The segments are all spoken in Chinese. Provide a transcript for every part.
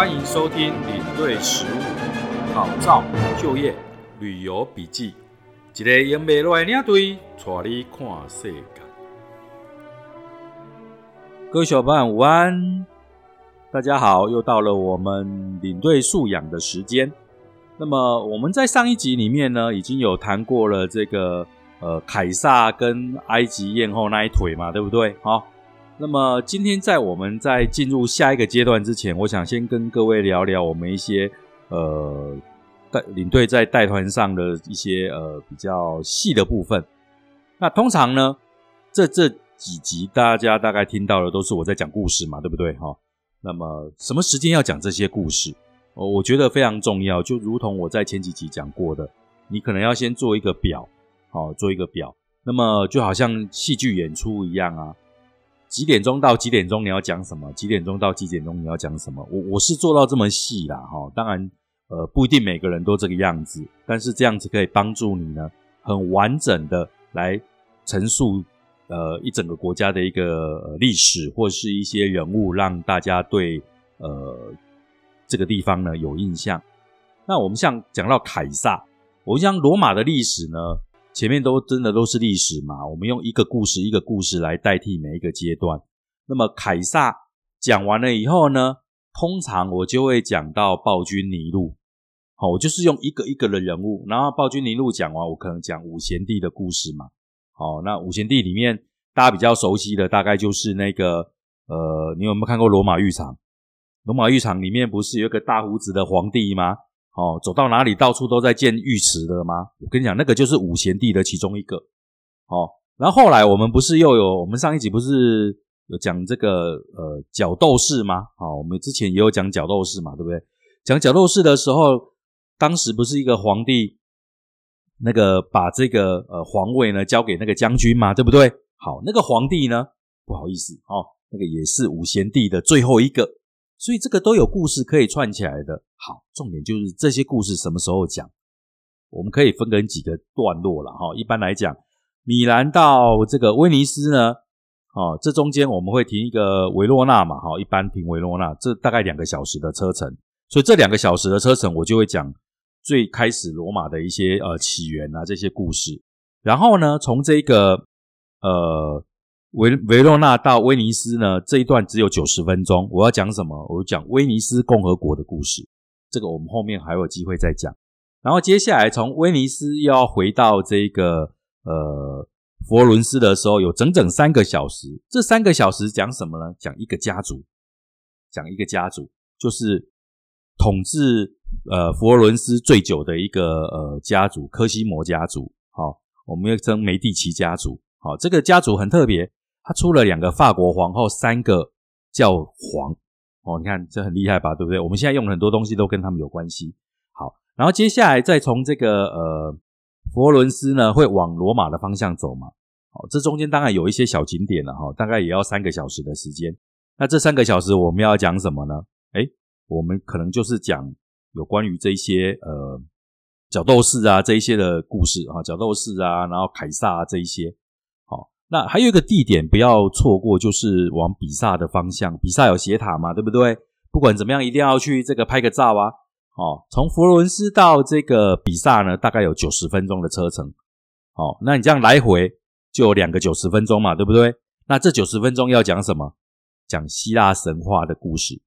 欢迎收听领队实务、考照、就业、旅游笔记，一个用不落来领队带你看世界。各位小伙伴午安，大家好，又到了我们领队素养的时间。那么我们在上一集里面呢，已经有谈过了这个呃凯撒跟埃及艳后那一腿嘛，对不对？好。那么今天在我们在进入下一个阶段之前，我想先跟各位聊聊我们一些呃带领队在带团上的一些呃比较细的部分。那通常呢，这这几集大家大概听到的都是我在讲故事嘛，对不对？哈。那么什么时间要讲这些故事？哦，我觉得非常重要。就如同我在前几集讲过的，你可能要先做一个表，好，做一个表。那么就好像戏剧演出一样啊。几点钟到几点钟你要讲什么？几点钟到几点钟你要讲什么？我我是做到这么细啦，哈，当然，呃，不一定每个人都这个样子，但是这样子可以帮助你呢，很完整的来陈述，呃，一整个国家的一个历史或是一些人物，让大家对呃这个地方呢有印象。那我们像讲到凯撒，我像罗马的历史呢。前面都真的都是历史嘛？我们用一个故事一个故事来代替每一个阶段。那么凯撒讲完了以后呢，通常我就会讲到暴君尼禄。好，我就是用一个一个的人物，然后暴君尼禄讲完，我可能讲五贤帝的故事嘛。好，那五贤帝里面大家比较熟悉的，大概就是那个呃，你有没有看过罗马浴场？罗马浴场里面不是有一个大胡子的皇帝吗？哦，走到哪里到处都在建浴池的吗？我跟你讲，那个就是五贤帝的其中一个。哦，然后后来我们不是又有我们上一集不是有讲这个呃角斗士吗？哦，我们之前也有讲角斗士嘛，对不对？讲角斗士的时候，当时不是一个皇帝那个把这个呃皇位呢交给那个将军嘛，对不对？好，那个皇帝呢，不好意思哦，那个也是五贤帝的最后一个。所以这个都有故事可以串起来的。好，重点就是这些故事什么时候讲？我们可以分成几个段落了哈。一般来讲，米兰到这个威尼斯呢，哦，这中间我们会停一个维罗纳嘛，哈，一般停维罗纳，这大概两个小时的车程。所以这两个小时的车程，我就会讲最开始罗马的一些呃起源啊这些故事。然后呢，从这个呃。维维罗纳到威尼斯呢，这一段只有九十分钟。我要讲什么？我讲威尼斯共和国的故事。这个我们后面还有机会再讲。然后接下来从威尼斯又要回到这个呃佛罗伦斯的时候，有整整三个小时。这三个小时讲什么呢？讲一个家族，讲一个家族，就是统治呃佛罗伦斯最久的一个呃家族——科西摩家族。好，我们要称梅蒂奇家族。好，这个家族很特别。他出了两个法国皇后，三个教皇哦，你看这很厉害吧，对不对？我们现在用很多东西都跟他们有关系。好，然后接下来再从这个呃佛罗伦斯呢，会往罗马的方向走嘛？好，这中间当然有一些小景点了哈，大概也要三个小时的时间。那这三个小时我们要讲什么呢？哎，我们可能就是讲有关于这些呃角斗士啊这一些的故事啊，角斗士啊，然后凯撒啊这一些。那还有一个地点不要错过，就是往比萨的方向。比萨有斜塔嘛，对不对？不管怎么样，一定要去这个拍个照啊！哦，从佛罗伦斯到这个比萨呢，大概有九十分钟的车程。哦，那你这样来回就有两个九十分钟嘛，对不对？那这九十分钟要讲什么？讲希腊神话的故事。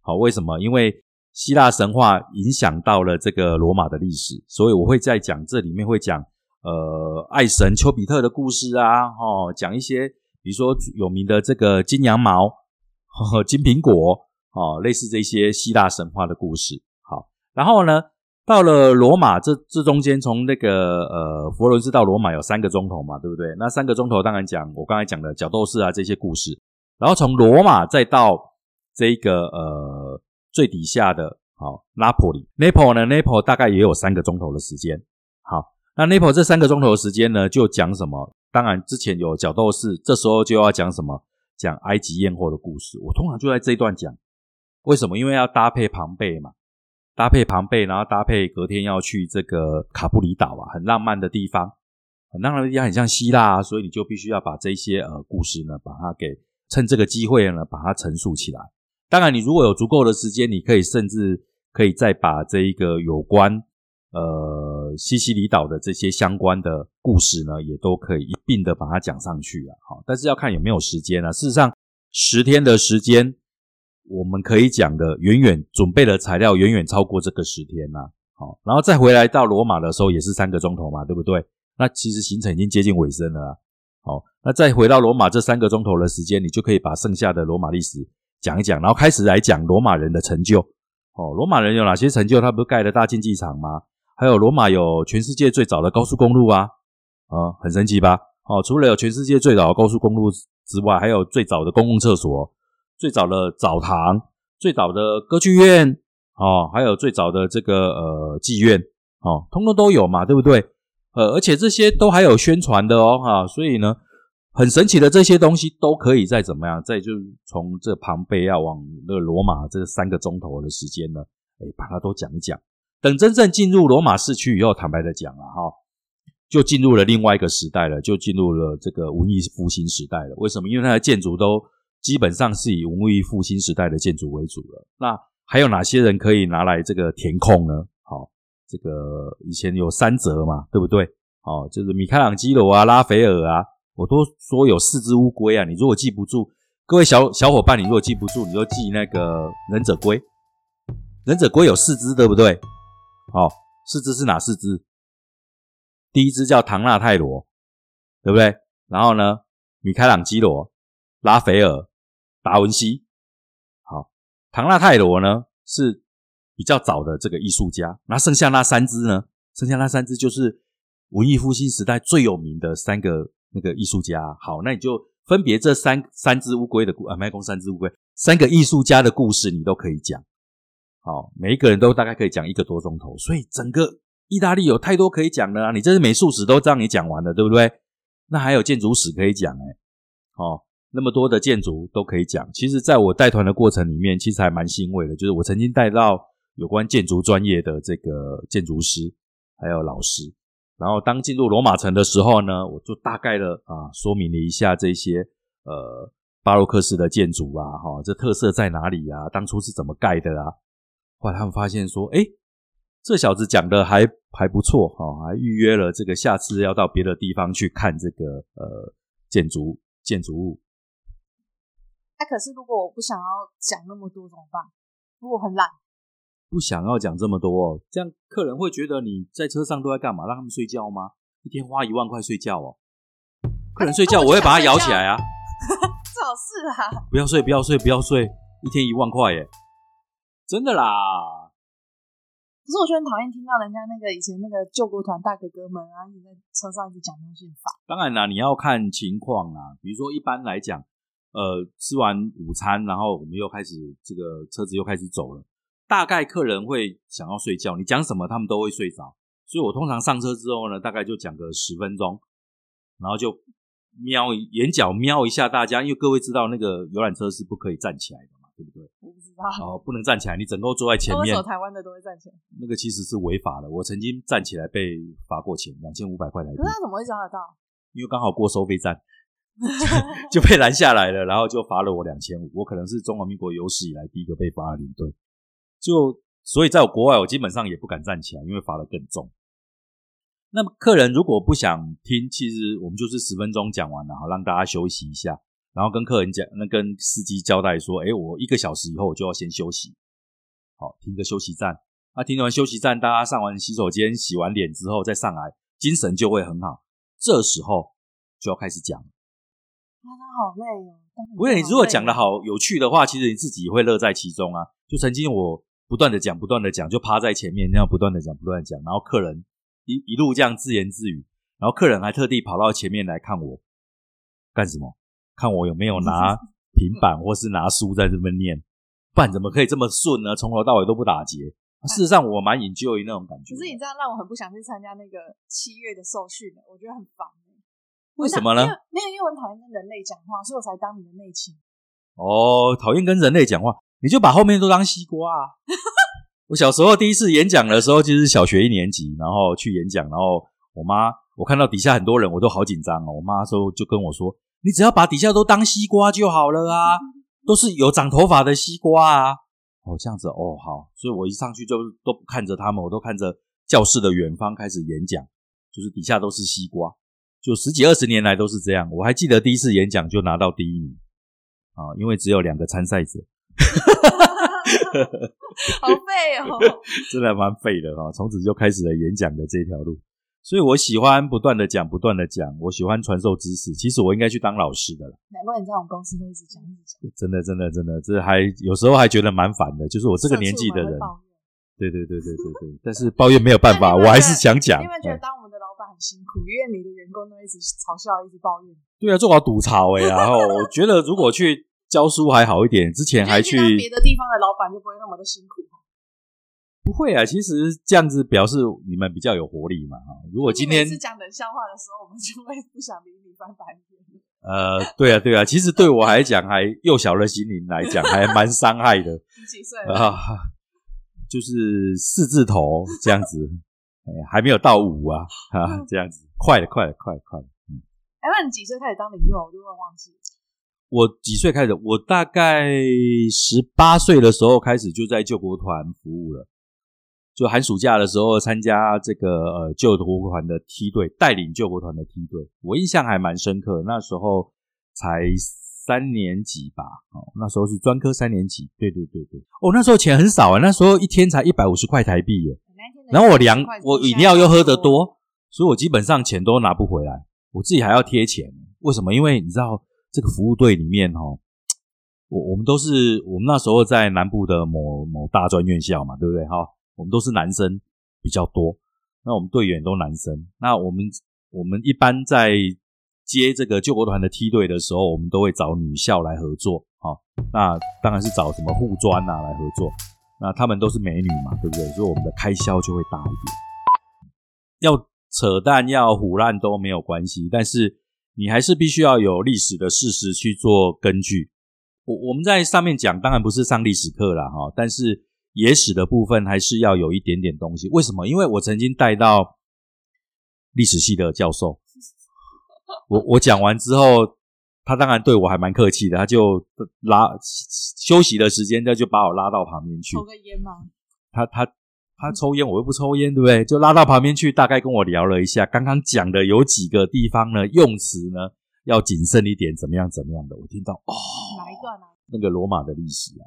好，为什么？因为希腊神话影响到了这个罗马的历史，所以我会在讲这里面会讲。呃，爱神丘比特的故事啊，哦，讲一些，比如说有名的这个金羊毛、金苹果，哦，类似这些希腊神话的故事。好，然后呢，到了罗马，这这中间从那个呃佛罗伦斯到罗马有三个钟头嘛，对不对？那三个钟头当然讲我刚才讲的角斗士啊这些故事，然后从罗马再到这个呃最底下的，好，拉普里 n a p l e 呢 n a p l e 大概也有三个钟头的时间。好。那 n a p l 这三个钟头的时间呢，就讲什么？当然之前有角斗士，这时候就要讲什么？讲埃及艳后的故事。我通常就在这一段讲，为什么？因为要搭配庞贝嘛，搭配庞贝，然后搭配隔天要去这个卡布里岛啊，很浪漫的地方，很浪漫的地方，很像希腊啊，所以你就必须要把这些呃故事呢，把它给趁这个机会呢，把它陈述起来。当然，你如果有足够的时间，你可以甚至可以再把这一个有关呃西西里岛的这些相关的故事呢，也都可以一并的把它讲上去啊。好，但是要看有没有时间啊。事实上，十天的时间，我们可以讲的远远准备的材料远远超过这个十天呐。好，然后再回来到罗马的时候也是三个钟头嘛，对不对？那其实行程已经接近尾声了。好，那再回到罗马这三个钟头的时间，你就可以把剩下的罗马历史。讲一讲，然后开始来讲罗马人的成就。哦，罗马人有哪些成就？他不是盖了大竞技场吗？还有罗马有全世界最早的高速公路啊，啊，很神奇吧？哦，除了有全世界最早的高速公路之外，还有最早的公共厕所、最早的澡堂、最早的歌剧院，哦，还有最早的这个呃妓院，哦，通通都有嘛，对不对？呃，而且这些都还有宣传的哦，哈，所以呢。很神奇的这些东西都可以再怎么样，再就从这庞贝要往那个罗马这三个钟头的时间呢，哎，把它都讲一讲。等真正进入罗马市区以后，坦白的讲了哈，就进入了另外一个时代了，就进入了这个文艺复兴时代了。为什么？因为它的建筑都基本上是以文艺复兴时代的建筑为主了。那还有哪些人可以拿来这个填空呢？好，这个以前有三泽嘛，对不对？哦，就是米开朗基罗啊，拉斐尔啊。我都说有四只乌龟啊！你如果记不住，各位小小伙伴，你如果记不住，你就记那个忍者龟。忍者龟有四只，对不对？好，四只是哪四只？第一只叫唐纳泰罗，对不对？然后呢，米开朗基罗、拉斐尔、达文西。好，唐纳泰罗呢是比较早的这个艺术家。那剩下那三只呢？剩下那三只就是文艺复兴时代最有名的三个。那个艺术家，好，那你就分别这三三只乌龟的故啊，麦公三只乌龟，三个艺术家的故事，你都可以讲。好，每一个人都大概可以讲一个多钟头，所以整个意大利有太多可以讲的啊！你这是美术史都让你讲完了，对不对？那还有建筑史可以讲哎，哦，那么多的建筑都可以讲。其实，在我带团的过程里面，其实还蛮欣慰的，就是我曾经带到有关建筑专业的这个建筑师还有老师。然后当进入罗马城的时候呢，我就大概的啊说明了一下这些呃巴洛克式的建筑啊，哈，这特色在哪里啊？当初是怎么盖的啊？后来他们发现说，哎，这小子讲的还还不错哈，还预约了这个下次要到别的地方去看这个呃建筑建筑物。哎，可是如果我不想要讲那么多怎么办？如果很懒。不想要讲这么多，这样客人会觉得你在车上都在干嘛？让他们睡觉吗？一天花一万块睡觉哦，客人睡觉我会把他摇起来啊！最好是啊！不要睡，不要睡，不要睡！一天一万块耶，真的啦！可是我就很讨厌听到人家那个以前那个救国团大哥哥们啊，一直在车上一直讲东西法。当然啦，你要看情况啊。比如说一般来讲，呃，吃完午餐，然后我们又开始这个车子又开始走了。大概客人会想要睡觉，你讲什么他们都会睡着，所以我通常上车之后呢，大概就讲个十分钟，然后就瞄眼角瞄一下大家，因为各位知道那个游览车是不可以站起来的嘛，对不对？哦，不能站起来，你整个坐在前面。台湾的都会站起来。那个其实是违法的，我曾经站起来被罚过钱，两千五百块来。可是他怎么会抓得到？因为刚好过收费站，就被拦下来了，然后就罚了我两千五。我可能是中华民国有史以来第一个被罚的领队。就所以，在我国外我基本上也不敢站起来，因为罚的更重。那么客人如果不想听，其实我们就是十分钟讲完了，好让大家休息一下，然后跟客人讲，那跟司机交代说：“哎，我一个小时以后我就要先休息，好停个休息站。那停完休息站，大家上完洗手间、洗完脸之后再上来，精神就会很好。这时候就要开始讲。啊，他好累哦。不是你如果讲的好有趣的话，其实你自己会乐在其中啊。就曾经我。不断的讲，不断的讲，就趴在前面，那样不断的讲，不断的讲，然后客人一一路这样自言自语，然后客人还特地跑到前面来看我干什么？看我有没有拿平板或是拿书在这边念，不然怎么可以这么顺呢？从头到尾都不打结。事实上，我蛮引咎于那种感觉。可是你这样让我很不想去参加那个七月的受训我觉得很烦。为什么呢？没有，因为我很讨厌跟人类讲话，所以我才当你的内勤。哦，讨厌跟人类讲话。你就把后面都当西瓜啊！我小时候第一次演讲的时候，就是小学一年级，然后去演讲，然后我妈我看到底下很多人，我都好紧张哦。我妈说就跟我说：“你只要把底下都当西瓜就好了啊！”都是有长头发的西瓜啊。哦，这样子哦，好，所以我一上去就都不看着他们，我都看着教室的远方开始演讲，就是底下都是西瓜，就十几二十年来都是这样。我还记得第一次演讲就拿到第一名啊，因为只有两个参赛者，好废哦，真的蛮废的哈。从此就开始了演讲的这条路。所以我喜欢不断的讲，不断的讲。我喜欢传授知识。其实我应该去当老师的了。难怪你在我们公司都一直讲，一直讲。真的，真的，真的，这还有时候还觉得蛮烦的。就是我这个年纪的人，对对对对对对。但是抱怨没有办法，我还是想讲。因为觉得当我们的老板很辛苦，因为你的员工都一直嘲笑，一直抱怨。对啊，做好吐槽哎。然后我觉得如果去教书还好一点，之前还去别的地方的老板就不会那么的辛苦。不会啊，其实这样子表示你们比较有活力嘛，哈。如果今天是讲冷笑话的时候，我们就会不想理你翻白眼。呃，对啊，对啊，其实对我来讲，还幼小的心灵来讲，还蛮伤害的。你几岁啊？就是四字头这样子，哎，还没有到五啊，哈，这样子，快了，快了，快了，快了。嗯，哎，那你几岁开始当领袖？我就会忘记。我几岁开始？我大概十八岁的时候开始就在救国团服务了。就寒暑假的时候参加这个呃救国团的梯队，带领救国团的梯队，我印象还蛮深刻。那时候才三年级吧，哦，那时候是专科三年级。对对对对，哦，那时候钱很少啊，那时候一天才一百五十块台币耶。然后我粮我饮料又喝得多，所以我基本上钱都拿不回来，我自己还要贴钱。为什么？因为你知道这个服务队里面哦，我我们都是我们那时候在南部的某某大专院校嘛，对不对哈？我们都是男生比较多，那我们队员都男生。那我们我们一般在接这个救国团的梯队的时候，我们都会找女校来合作。好，那当然是找什么护专啊来合作。那他们都是美女嘛，对不对？所以我们的开销就会大一点。要扯淡要胡乱都没有关系，但是你还是必须要有历史的事实去做根据。我我们在上面讲，当然不是上历史课了哈，但是。野史的部分还是要有一点点东西，为什么？因为我曾经带到历史系的教授，我我讲完之后，他当然对我还蛮客气的，他就拉休息的时间，他就把我拉到旁边去抽个烟吗？他他他抽烟，我又不抽烟，对不对？就拉到旁边去，大概跟我聊了一下，刚刚讲的有几个地方呢，用词呢要谨慎一点，怎么样怎么样的？我听到哦，哪一段啊？那个罗马的历史啊。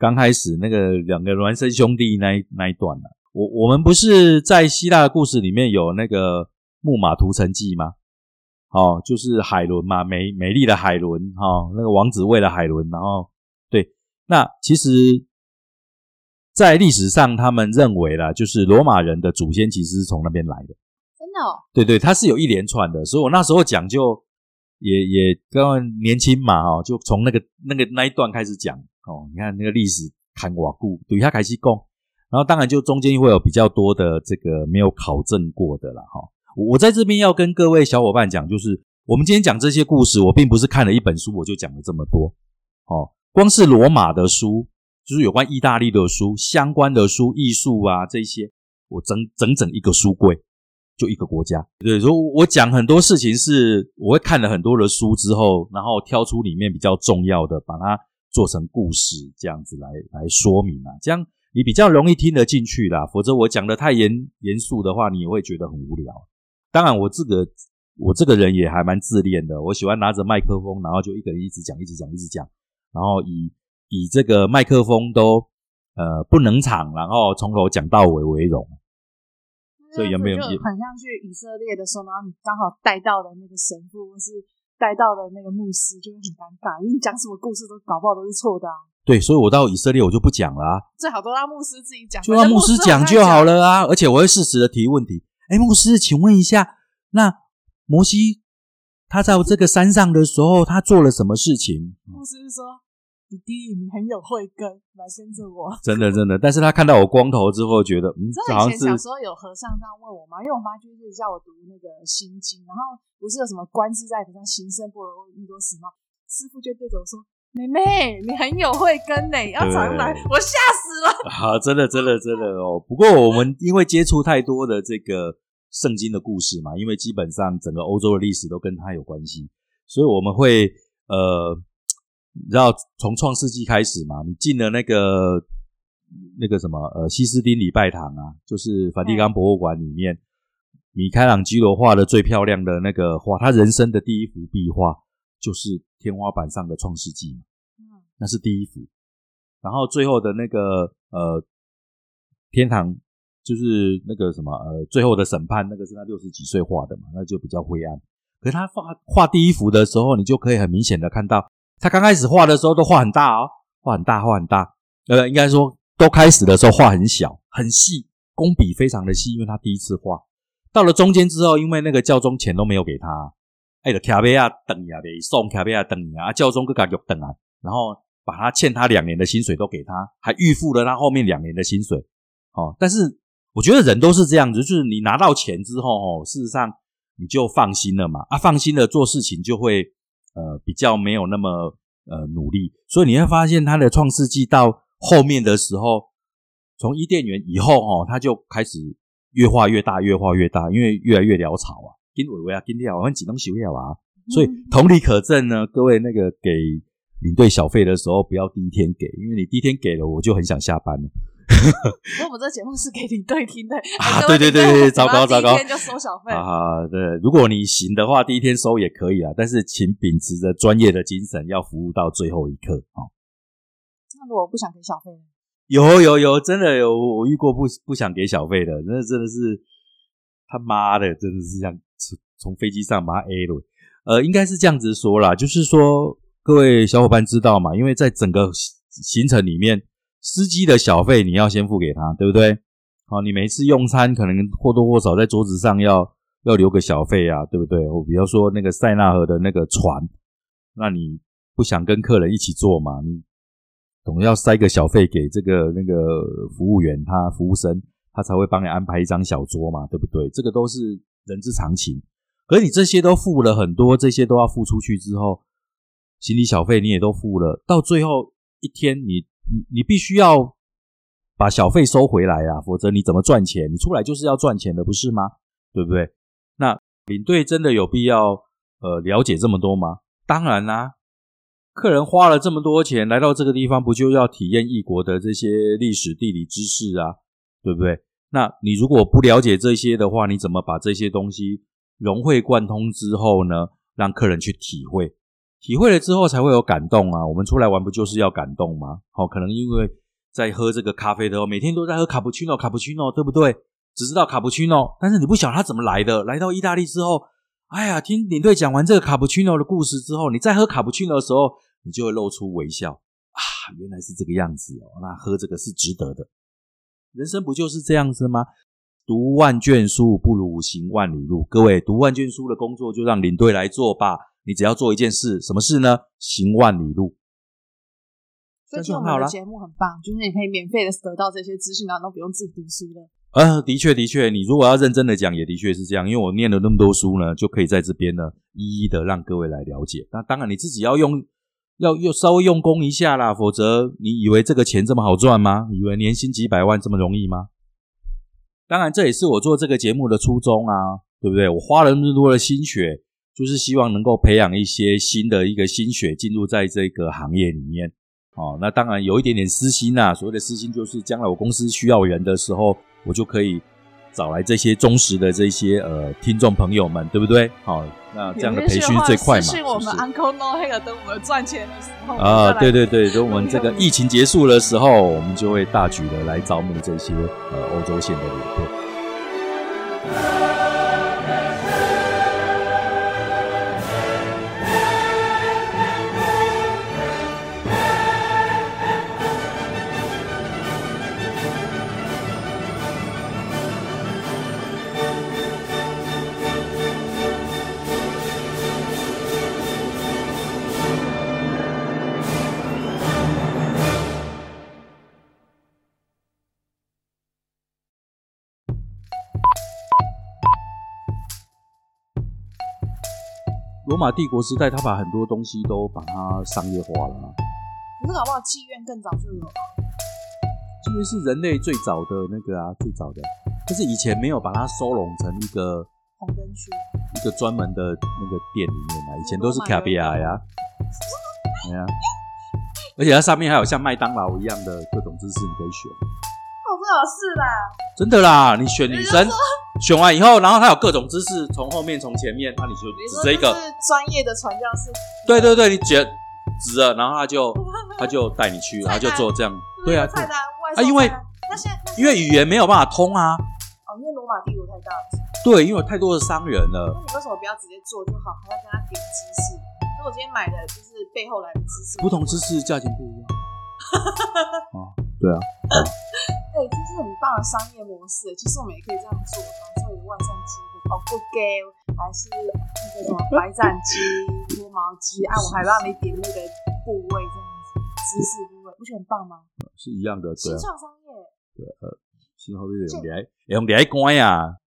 刚开始那个两个孪生兄弟那那一段呢，我我们不是在希腊的故事里面有那个木马屠城记吗？哦，就是海伦嘛，美美丽的海伦哈，那个王子为了海伦，然后对，那其实，在历史上他们认为啦，就是罗马人的祖先其实是从那边来的，真的？哦？对对，它是有一连串的，所以我那时候讲就也也刚年轻嘛，哦，就从那个那个那一段开始讲。哦，你看那个历史看瓦固，对他开始讲，然后当然就中间会有比较多的这个没有考证过的了哈。我在这边要跟各位小伙伴讲，就是我们今天讲这些故事，我并不是看了一本书我就讲了这么多。哦，光是罗马的书，就是有关意大利的书、相关的书、艺术啊这些，我整整整一个书柜，就一个国家。对，所以我讲很多事情是，我会看了很多的书之后，然后挑出里面比较重要的，把它。做成故事这样子来来说明啊，这样你比较容易听得进去啦。否则我讲的太严严肃的话，你也会觉得很无聊。当然，我这个我这个人也还蛮自恋的，我喜欢拿着麦克风，然后就一个人一直讲，一直讲，一直讲，然后以以这个麦克风都呃不能场，然后从头讲到尾为荣。所以有没有很像去以色列的时候，然后你刚好带到的那个神父是？带到的那个牧师就会很尴尬，因为你讲什么故事都搞不好都是错的啊。对，所以我到以色列我就不讲了啊。最好都让牧师自己讲，就让牧师讲就好了啊。而且我会适时的提问题。哎，牧师，请问一下，那摩西他在这个山上的时候，他做了什么事情？牧师说。弟弟，你很有慧根，来跟着我。真的，真的。但是他看到我光头之后，觉得嗯，好像是小时候有和尚这样问我吗？因为我妈就是叫我读那个心经，然后不是有什么观自在菩萨行深般若蜜多时吗？师傅就对着我说：“妹妹，你很有慧根呢，要常来。”我吓死了。啊，真的，真的，真的哦。不过我们因为接触太多的这个圣经的故事嘛，因为基本上整个欧洲的历史都跟他有关系，所以我们会呃。你知道从创世纪开始嘛，你进了那个那个什么呃西斯丁礼拜堂啊，就是梵蒂冈博物馆里面，米开朗基罗画的最漂亮的那个画，他人生的第一幅壁画就是天花板上的创世纪嘛，嗯那是第一幅。然后最后的那个呃天堂就是那个什么呃最后的审判，那个是他六十几岁画的嘛，那就比较灰暗。可是他画画第一幅的时候，你就可以很明显的看到，他刚开始画的时候都画很大哦，画很大，画很大。呃，应该说都开始的时候画很小，很细，工笔非常的细，因为他第一次画。到了中间之后，因为那个教宗钱都没有给他，哎，卡贝亚等呀，得送卡贝亚等呀，啊，教宗个给等啊，然后把他欠他两年的薪水都给他，还预付了他后面两年的薪水。哦，但是我觉得人都是这样子，就是你拿到钱之后，哦，事实上你就放心了嘛，啊，放心了做事情就会呃比较没有那么呃努力，所以你会发现他的创世纪到后面的时候，从伊甸园以后，哦，他就开始越画越大，越画越大，因为越来越潦草啊，跟伟伟啊，跟掉，我们几东西了啊，所以同理可证呢，各位那个给领队小费的时候，不要第一天给，因为你第一天给了，我就很想下班了。我们这节目是给领队听的啊 对对对对糟糕糟糕第一天就收小费。啊，对，如果你行的话，第一天收也可以啊，但是请秉持着专业的精神，要服务到最后一刻啊。那如果不想给小费呢？有有有，真的有，我遇过不不想给小费的，那真的是他妈的，真的是像从从飞机上把他 A 了。呃，应该是这样子说啦，就是说各位小伙伴知道嘛，因为在整个行程里面，司机的小费你要先付给他，对不对？好，你每次用餐可能或多或少在桌子上要要留个小费啊，对不对？我比方说那个塞纳河的那个船，那你不想跟客人一起坐嘛？你总要塞个小费给这个那个服务员，他服务生，他才会帮你安排一张小桌嘛，对不对？这个都是人之常情。可你这些都付了很多，这些都要付出去之后，行李小费你也都付了，到最后一天你，你你必须要把小费收回来啊，否则你怎么赚钱？你出来就是要赚钱的，不是吗？对不对？那领队真的有必要呃了解这么多吗？当然啦、客人花了这么多钱来到这个地方，不就要体验异国的这些历史地理知识啊，对不对？那你如果不了解这些的话，你怎么把这些东西融会贯通之后呢？让客人去体会，体会了之后才会有感动啊！我们出来玩不就是要感动吗？好、可能因为在喝这个咖啡的时候，每天都在喝卡布奇诺，卡布奇诺，对不对？只知道卡布奇诺，但是你不晓得它怎么来的。来到意大利之后，哎呀，听领队讲完这个卡布奇诺的故事之后，你再喝卡布奇诺的时候，你就会露出微笑啊，原来是这个样子哦，那喝这个是值得的。人生不就是这样子吗？读万卷书不如行万里路。各位，读万卷书的工作就让领队来做吧。你只要做一件事，什么事呢？行万里路。所以其实我们的节目很棒，就是你可以免费的得到这些资讯，然后都不用自己读书了。呃，的确，的确，你如果要认真的讲，也的确是这样。因为我念了那么多书呢，就可以在这边呢，一一的让各位来了解。那当然，你自己要用，要又稍微用功一下啦，否则你以为这个钱这么好赚吗？以为年薪几百万这么容易吗？当然，这也是我做这个节目的初衷啊，对不对？我花了那么多的心血，就是希望能够培养一些新的一个心血进入在这个行业里面。哦，那当然有一点点私心呐、所谓的私心就是将来我公司需要人的时候，我就可以找来这些忠实的这些呃听众朋友们，对不对？好、那这样的培训最快嘛，私信我们 Uncle No Hair，等我们赚钱的时候啊，对对。对对，等我们这个疫情结束的时候，我们就会大举的来招募这些呃欧洲线的领队。罗马帝国时代，他把很多东西都把它商业化了啊，可是搞不好妓院更早就有了。因为是人类最早的那个啊，最早的，就是以前没有把它收拢成一个红灯区，一个专门的那个店里面啊，以前都是卡比亚呀，哎呀，而且它上面还有像麦当劳一样的各种姿势，你可以选。哦，最好是啦，真的啦，你选女生选完以后，然后它有各种姿势，从后面从前面，那你就指着一个，是专业的传教士，对对对，你指指着，然后他就 他就带你去，然后就做这样，对啊，菜单外啊因为因为语言没有办法通啊，哦，因为罗马帝国太大了，对，因为有太多的商人了。那，你为什么不要直接做就好，还要跟他点姿势？所以我今天买的就是背后来的姿势，不同姿势价钱不一样。啊，对啊，哎、这是很棒的商业模式。其实我们也可以这样做，反正有万圣鸡的哦不给，还是那个什么白斩鸡、脱毛鸡，啊，我还让你点那个部位这样子，姿势部位，不是很棒吗？是一样的，对新啊，创商业，新后面用来用来关啊，